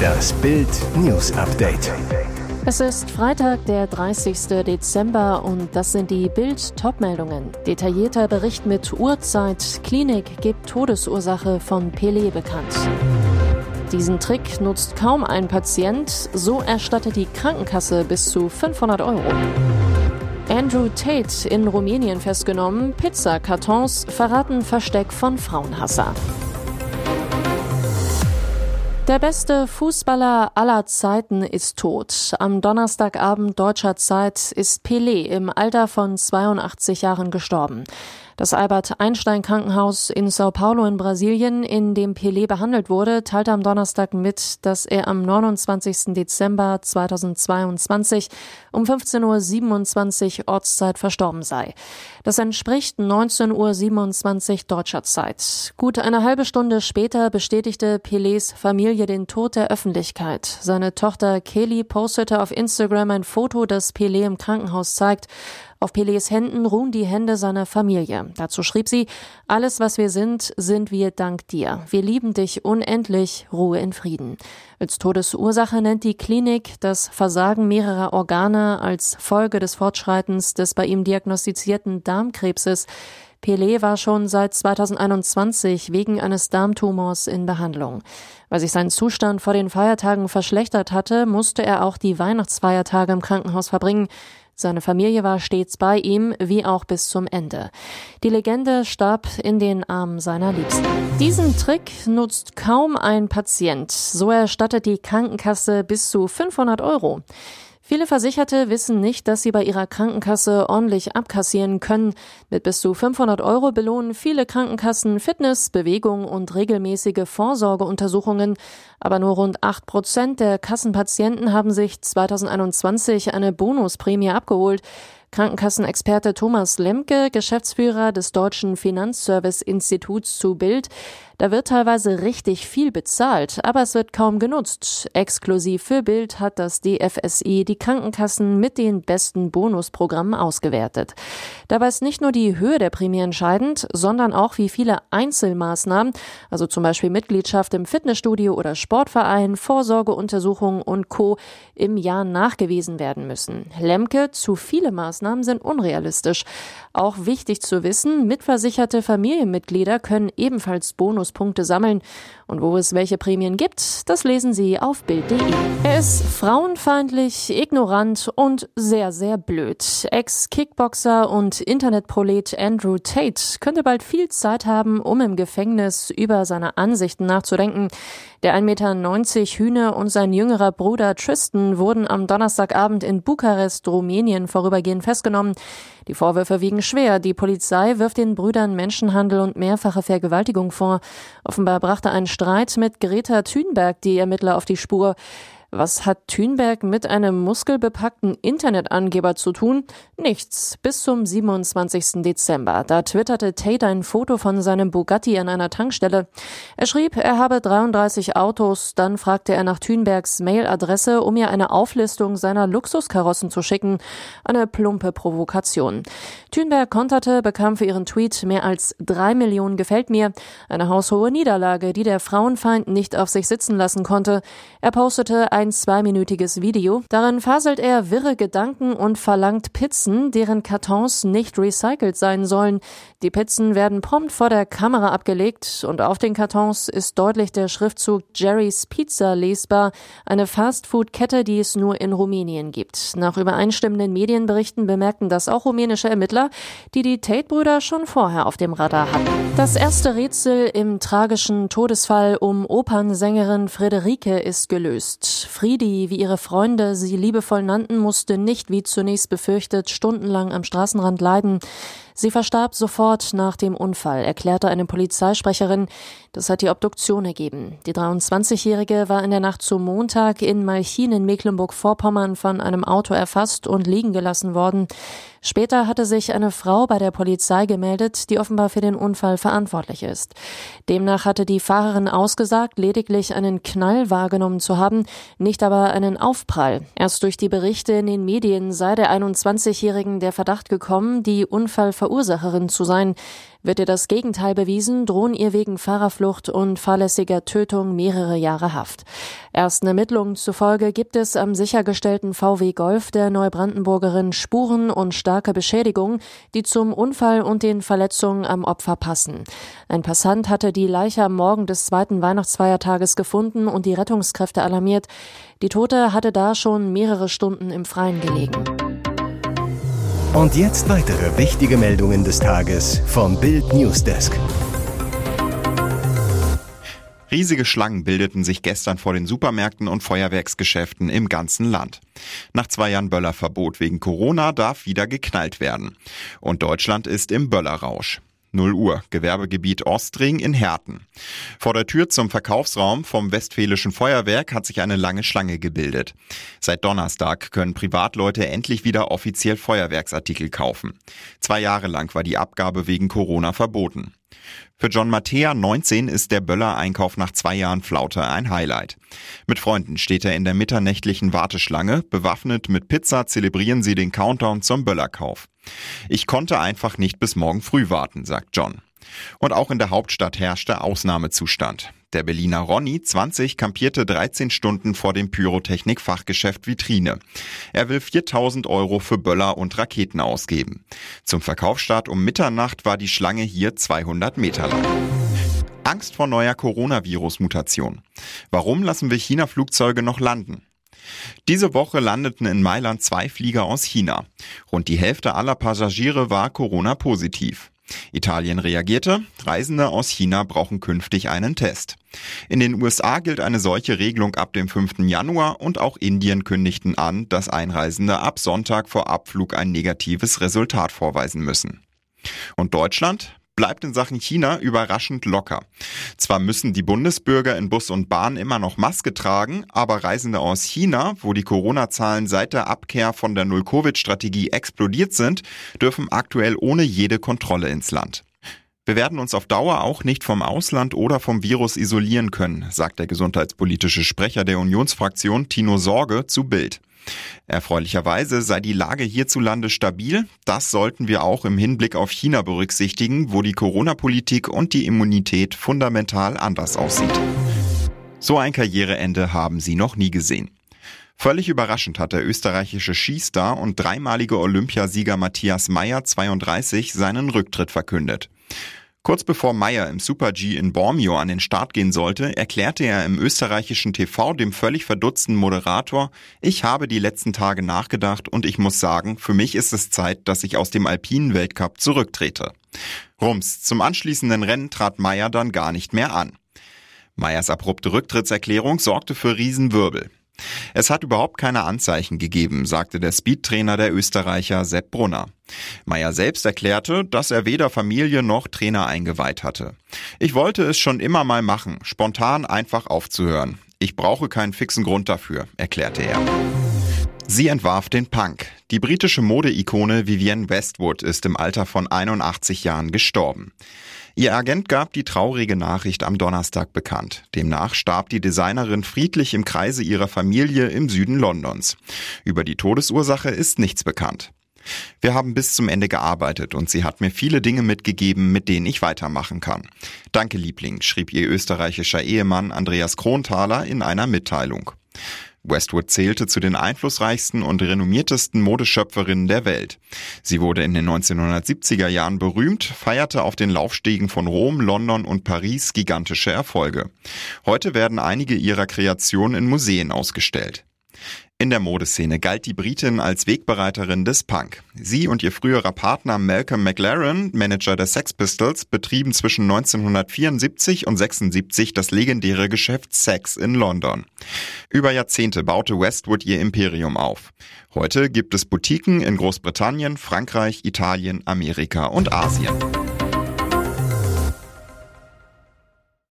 Das Bild News Update. Es ist Freitag, der 30. Dezember und das sind die Bild Topmeldungen. Detaillierter Bericht mit Uhrzeit. Klinik gibt Todesursache von Pelé bekannt. Diesen Trick nutzt kaum ein Patient, so erstattet die Krankenkasse bis zu 500 Euro. Andrew Tate in Rumänien festgenommen, Pizzakartons verraten Versteck von Frauenhasser. Der beste Fußballer aller Zeiten ist tot. Am Donnerstagabend deutscher Zeit ist Pelé im Alter von 82 Jahren gestorben. Das Albert Einstein Krankenhaus in Sao Paulo in Brasilien, in dem Pelé behandelt wurde, teilte am Donnerstag mit, dass er am 29. Dezember 2022 um 15.27 Uhr Ortszeit verstorben sei. Das entspricht 19.27 Uhr deutscher Zeit. Gut eine halbe Stunde später bestätigte Pelés Familie den Tod der Öffentlichkeit. Seine Tochter Kelly postete auf Instagram ein Foto, das Pelé im Krankenhaus zeigt. Auf Pelés Händen ruhen die Hände seiner Familie. Dazu schrieb sie, alles was wir sind, sind wir dank dir. Wir lieben dich unendlich, Ruhe in Frieden. Als Todesursache nennt die Klinik das Versagen mehrerer Organe als Folge des Fortschreitens des bei ihm diagnostizierten Darmkrebses. Pelé war schon seit 2021 wegen eines Darmtumors in Behandlung. Weil sich sein Zustand vor den Feiertagen verschlechtert hatte, musste er auch die Weihnachtsfeiertage im Krankenhaus verbringen. Seine Familie war stets bei ihm, wie auch bis zum Ende. Die Legende starb in den Armen seiner Liebsten. Diesen Trick nutzt kaum ein Patient. So erstattet die Krankenkasse bis zu 500 Euro. Viele Versicherte wissen nicht, dass sie bei ihrer Krankenkasse ordentlich abkassieren können. Mit bis zu 500 Euro belohnen viele Krankenkassen Fitness, Bewegung und regelmäßige Vorsorgeuntersuchungen. Aber nur rund 8 Prozent der Kassenpatienten haben sich 2021 eine Bonusprämie abgeholt. Krankenkassenexperte Thomas Lemke, Geschäftsführer des Deutschen Finanzservice-Instituts zu Bild. Da wird teilweise richtig viel bezahlt, aber es wird kaum genutzt. Exklusiv für Bild hat das DFSI die Krankenkassen mit den besten Bonusprogrammen ausgewertet. Dabei ist nicht nur die Höhe der Prämie entscheidend, sondern auch wie viele Einzelmaßnahmen, also zum Beispiel Mitgliedschaft im Fitnessstudio oder Sportverein, Vorsorgeuntersuchungen und Co. im Jahr nachgewiesen werden müssen. Lemke, zu viele Maßnahmen sind unrealistisch. Auch wichtig zu wissen, mitversicherte Familienmitglieder können ebenfalls Bonuspunkte sammeln. Und wo es welche Prämien gibt, das lesen Sie auf Bild.de. Er ist frauenfeindlich, ignorant und sehr, sehr blöd. Ex-Kickboxer und Internetprolet Andrew Tate könnte bald viel Zeit haben, um im Gefängnis über seine Ansichten nachzudenken. Der 1,90 Meter Hühne und sein jüngerer Bruder Tristan wurden am Donnerstagabend in Bukarest, Rumänien, vorübergehend festgenommen. Die Vorwürfe wiegen schwer. Die Polizei wirft den Brüdern Menschenhandel und mehrfache Vergewaltigung vor. Offenbar brachte ein Streit mit Greta Thunberg die Ermittler auf die Spur. Was hat Thünberg mit einem muskelbepackten Internetangeber zu tun? Nichts. Bis zum 27. Dezember. Da twitterte Tate ein Foto von seinem Bugatti an einer Tankstelle. Er schrieb, er habe 33 Autos. Dann fragte er nach Thünbergs Mailadresse, um ihr eine Auflistung seiner Luxuskarossen zu schicken. Eine plumpe Provokation. Thünberg konterte, bekam für ihren Tweet mehr als drei Millionen gefällt mir. Eine haushohe Niederlage, die der Frauenfeind nicht auf sich sitzen lassen konnte. Er postete ein zweiminütiges Video. Darin faselt er wirre Gedanken und verlangt Pizzen, deren Kartons nicht recycelt sein sollen. Die Pizzen werden prompt vor der Kamera abgelegt und auf den Kartons ist deutlich der Schriftzug Jerry's Pizza lesbar, eine Fastfood-Kette, die es nur in Rumänien gibt. Nach übereinstimmenden Medienberichten bemerkten das auch rumänische Ermittler, die die Tate-Brüder schon vorher auf dem Radar hatten. Das erste Rätsel im tragischen Todesfall um Opernsängerin Friederike ist gelöst. Friedi, wie ihre Freunde sie liebevoll nannten, musste nicht, wie zunächst befürchtet, stundenlang am Straßenrand leiden. Sie verstarb sofort nach dem Unfall, erklärte eine Polizeisprecherin. Das hat die Obduktion ergeben. Die 23-Jährige war in der Nacht zum Montag in Malchin in Mecklenburg-Vorpommern von einem Auto erfasst und liegen gelassen worden. Später hatte sich eine Frau bei der Polizei gemeldet, die offenbar für den Unfall verantwortlich ist. Demnach hatte die Fahrerin ausgesagt, lediglich einen Knall wahrgenommen zu haben, nicht aber einen Aufprall. Erst durch die Berichte in den Medien sei der 21-Jährigen der Verdacht gekommen, die Unfall Verursacherin zu sein. Wird ihr das Gegenteil bewiesen, drohen ihr wegen Fahrerflucht und fahrlässiger Tötung mehrere Jahre Haft. Ersten Ermittlungen zufolge gibt es am sichergestellten VW Golf der Neubrandenburgerin Spuren und starke Beschädigungen, die zum Unfall und den Verletzungen am Opfer passen. Ein Passant hatte die Leiche am Morgen des zweiten Weihnachtsfeiertages gefunden und die Rettungskräfte alarmiert. Die Tote hatte da schon mehrere Stunden im Freien gelegen. Und jetzt weitere wichtige Meldungen des Tages vom Bild Newsdesk. Riesige Schlangen bildeten sich gestern vor den Supermärkten und Feuerwerksgeschäften im ganzen Land. Nach zwei Jahren Böllerverbot wegen Corona darf wieder geknallt werden. Und Deutschland ist im Böllerrausch. 0 Uhr, Gewerbegebiet Ostring in Herten. Vor der Tür zum Verkaufsraum vom Westfälischen Feuerwerk hat sich eine lange Schlange gebildet. Seit Donnerstag können Privatleute endlich wieder offiziell Feuerwerksartikel kaufen. Zwei Jahre lang war die Abgabe wegen Corona verboten. Für John Mattea, 19, ist der Böller-Einkauf nach zwei Jahren Flaute ein Highlight. Mit Freunden steht er in der mitternächtlichen Warteschlange. Bewaffnet mit Pizza zelebrieren sie den Countdown zum Böllerkauf. Ich konnte einfach nicht bis morgen früh warten, sagt John. Und auch in der Hauptstadt herrschte Ausnahmezustand. Der Berliner Ronny, 20, kampierte 13 Stunden vor dem Pyrotechnik-Fachgeschäft Vitrine. Er will 4000 Euro für Böller und Raketen ausgeben. Zum Verkaufsstart um Mitternacht war die Schlange hier 200 Meter lang. Angst vor neuer Coronavirus-Mutation. Warum lassen wir China-Flugzeuge noch landen? Diese Woche landeten in Mailand zwei Flieger aus China. Rund die Hälfte aller Passagiere war Corona-positiv. Italien reagierte, Reisende aus China brauchen künftig einen Test. In den USA gilt eine solche Regelung ab dem 5. Januar und auch Indien kündigten an, dass Einreisende ab Sonntag vor Abflug ein negatives Resultat vorweisen müssen. Und Deutschland? Bleibt in Sachen China überraschend locker. Zwar müssen die Bundesbürger in Bus und Bahn immer noch Maske tragen, aber Reisende aus China, wo die Corona-Zahlen seit der Abkehr von der Null-Covid-Strategie explodiert sind, dürfen aktuell ohne jede Kontrolle ins Land. Wir werden uns auf Dauer auch nicht vom Ausland oder vom Virus isolieren können, sagt der gesundheitspolitische Sprecher der Unionsfraktion Tino Sorge zu Bild. Erfreulicherweise sei die Lage hierzulande stabil. Das sollten wir auch im Hinblick auf China berücksichtigen, wo die Corona-Politik und die Immunität fundamental anders aussieht. So ein Karriereende haben sie noch nie gesehen. Völlig überraschend hat der österreichische Skistar und dreimalige Olympiasieger Matthias Meyer 32 seinen Rücktritt verkündet. Kurz bevor Meyer im Super-G in Bormio an den Start gehen sollte, erklärte er im österreichischen TV dem völlig verdutzten Moderator, ich habe die letzten Tage nachgedacht und ich muss sagen, für mich ist es Zeit, dass ich aus dem alpinen Weltcup zurücktrete. Rums, zum anschließenden Rennen trat Meyer dann gar nicht mehr an. Meyers abrupte Rücktrittserklärung sorgte für Riesenwirbel. Es hat überhaupt keine Anzeichen gegeben, sagte der Speedtrainer der Österreicher Sepp Brunner. Meyer selbst erklärte, dass er weder Familie noch Trainer eingeweiht hatte. Ich wollte es schon immer mal machen, spontan einfach aufzuhören. Ich brauche keinen fixen Grund dafür, erklärte er. Sie entwarf den Punk. Die britische Modeikone Vivienne Westwood ist im Alter von 81 Jahren gestorben. Ihr Agent gab die traurige Nachricht am Donnerstag bekannt. Demnach starb die Designerin friedlich im Kreise ihrer Familie im Süden Londons. Über die Todesursache ist nichts bekannt. Wir haben bis zum Ende gearbeitet und sie hat mir viele Dinge mitgegeben, mit denen ich weitermachen kann. Danke, Liebling, schrieb ihr österreichischer Ehemann Andreas Kronthaler in einer Mitteilung. Westwood zählte zu den einflussreichsten und renommiertesten Modeschöpferinnen der Welt. Sie wurde in den 1970er Jahren berühmt, feierte auf den Laufstegen von Rom, London und Paris gigantische Erfolge. Heute werden einige ihrer Kreationen in Museen ausgestellt. In der Modeszene galt die Britin als Wegbereiterin des Punk. Sie und ihr früherer Partner Malcolm McLaren, Manager der Sex Pistols, betrieben zwischen 1974 und 76 das legendäre Geschäft Sex in London. Über Jahrzehnte baute Westwood ihr Imperium auf. Heute gibt es Boutiquen in Großbritannien, Frankreich, Italien, Amerika und Asien.